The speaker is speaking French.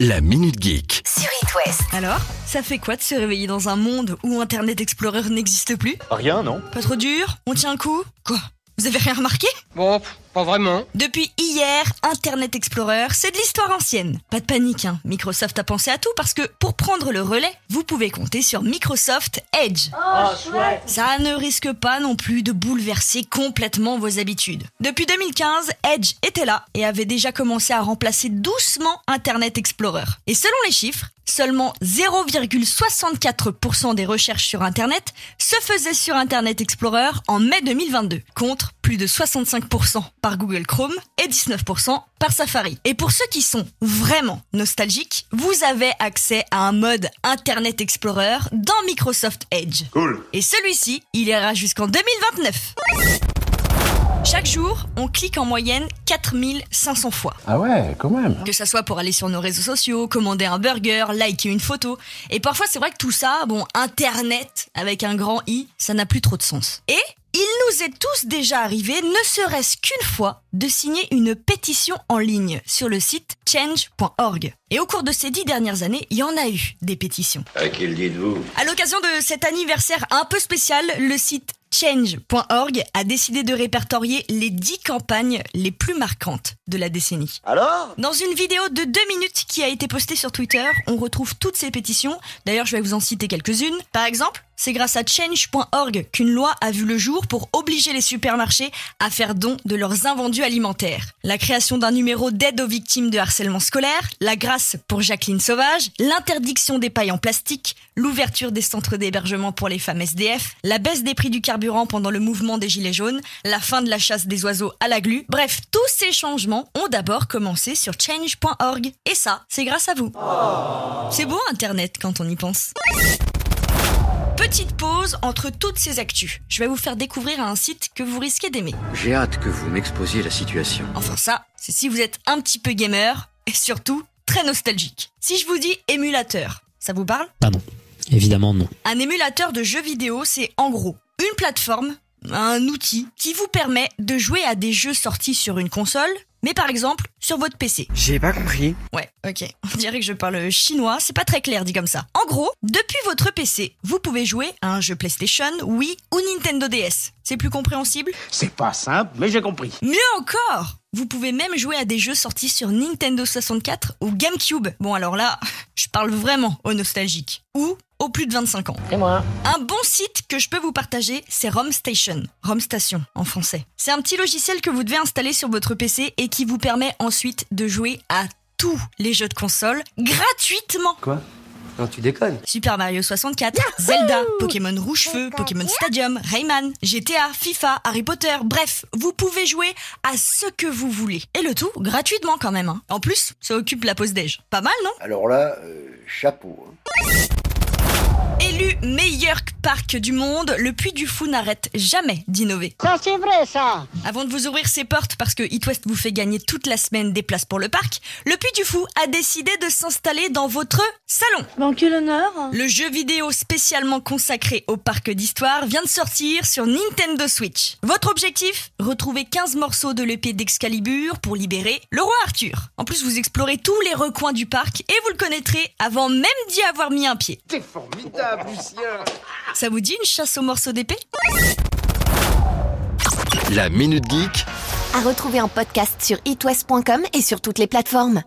La Minute Geek. sur It West. Alors, ça fait quoi de se réveiller dans un monde où Internet Explorer n'existe plus? Rien, non. Pas trop dur? On tient un coup? Quoi? Vous avez rien remarqué? Bon, pas vraiment. Depuis hier, Internet Explorer, c'est de l'histoire ancienne. Pas de panique, hein. Microsoft a pensé à tout parce que pour prendre le relais, vous pouvez compter sur Microsoft Edge. Ça ne risque pas non plus de bouleverser complètement vos habitudes. Depuis 2015, Edge était là et avait déjà commencé à remplacer doucement Internet Explorer. Et selon les chiffres, seulement 0,64% des recherches sur Internet se faisaient sur Internet Explorer en mai 2022, contre plus de 65% par Google Chrome et 19% par Safari. Et pour ceux qui sont vraiment nostalgiques, vous avez accès à un mode Internet Explorer dans Microsoft Edge. Cool. Et celui-ci, il ira jusqu'en 2029. Chaque jour, on clique en moyenne 4500 fois. Ah ouais, quand même. Que ça soit pour aller sur nos réseaux sociaux, commander un burger, liker une photo. Et parfois, c'est vrai que tout ça, bon, Internet avec un grand I, ça n'a plus trop de sens. Et il nous est tous déjà arrivé, ne serait-ce qu'une fois, de signer une pétition en ligne sur le site change.org. Et au cours de ces dix dernières années, il y en a eu des pétitions. À qui le dites-vous? À l'occasion de cet anniversaire un peu spécial, le site change.org a décidé de répertorier les 10 campagnes les plus marquantes de la décennie. Alors? Dans une vidéo de 2 minutes qui a été postée sur Twitter, on retrouve toutes ces pétitions. D'ailleurs, je vais vous en citer quelques-unes. Par exemple, c'est grâce à change.org qu'une loi a vu le jour pour obliger les supermarchés à faire don de leurs invendus alimentaires. La création d'un numéro d'aide aux victimes de harcèlement scolaire, la grâce pour Jacqueline Sauvage, l'interdiction des pailles en plastique, l'ouverture des centres d'hébergement pour les femmes SDF, la baisse des prix du carburant pendant le mouvement des Gilets jaunes, la fin de la chasse des oiseaux à la glu. Bref, tous ces changements ont d'abord commencé sur change.org. Et ça, c'est grâce à vous. C'est beau Internet quand on y pense. Petite pause entre toutes ces actus. Je vais vous faire découvrir un site que vous risquez d'aimer. J'ai hâte que vous m'exposiez la situation. Enfin ça, c'est si vous êtes un petit peu gamer et surtout très nostalgique. Si je vous dis émulateur, ça vous parle? Ah non, évidemment non. Un émulateur de jeux vidéo, c'est en gros une plateforme, un outil qui vous permet de jouer à des jeux sortis sur une console, mais par exemple sur votre PC. J'ai pas compris. Ouais, ok. On dirait que je parle chinois, c'est pas très clair dit comme ça. En gros, depuis votre PC, vous pouvez jouer à un jeu PlayStation, Wii ou Nintendo DS. C'est plus compréhensible? C'est pas simple, mais j'ai compris. Mieux encore Vous pouvez même jouer à des jeux sortis sur Nintendo 64 ou GameCube. Bon alors là, parle vraiment aux nostalgiques. Ou aux plus de 25 ans. Et moi Un bon site que je peux vous partager, c'est RomStation. RomStation en français. C'est un petit logiciel que vous devez installer sur votre PC et qui vous permet ensuite de jouer à tous les jeux de console gratuitement. Quoi? Non, tu déconnes. Super Mario 64, Zelda, Pokémon Rouge-Feu, Pokémon Stadium, Rayman, GTA, FIFA, Harry Potter, bref, vous pouvez jouer à ce que vous voulez. Et le tout gratuitement quand même. hein. En plus, ça occupe la pause déj. Pas mal, non? Alors là, euh, chapeau. hein. Élu meilleur parc du monde, le Puy du Fou n'arrête jamais d'innover. Ça c'est vrai ça Avant de vous ouvrir ses portes parce que It West vous fait gagner toute la semaine des places pour le parc, le Puy du Fou a décidé de s'installer dans votre salon. Bon quel honneur Le jeu vidéo spécialement consacré au parc d'histoire vient de sortir sur Nintendo Switch. Votre objectif? Retrouver 15 morceaux de l'épée d'Excalibur pour libérer le roi Arthur. En plus, vous explorez tous les recoins du parc et vous le connaîtrez avant même d'y avoir mis un pied. T'es formidable, Lucien. Ça vous dit une chasse aux morceaux d'épée La Minute Geek À retrouver en podcast sur itwest.com et sur toutes les plateformes.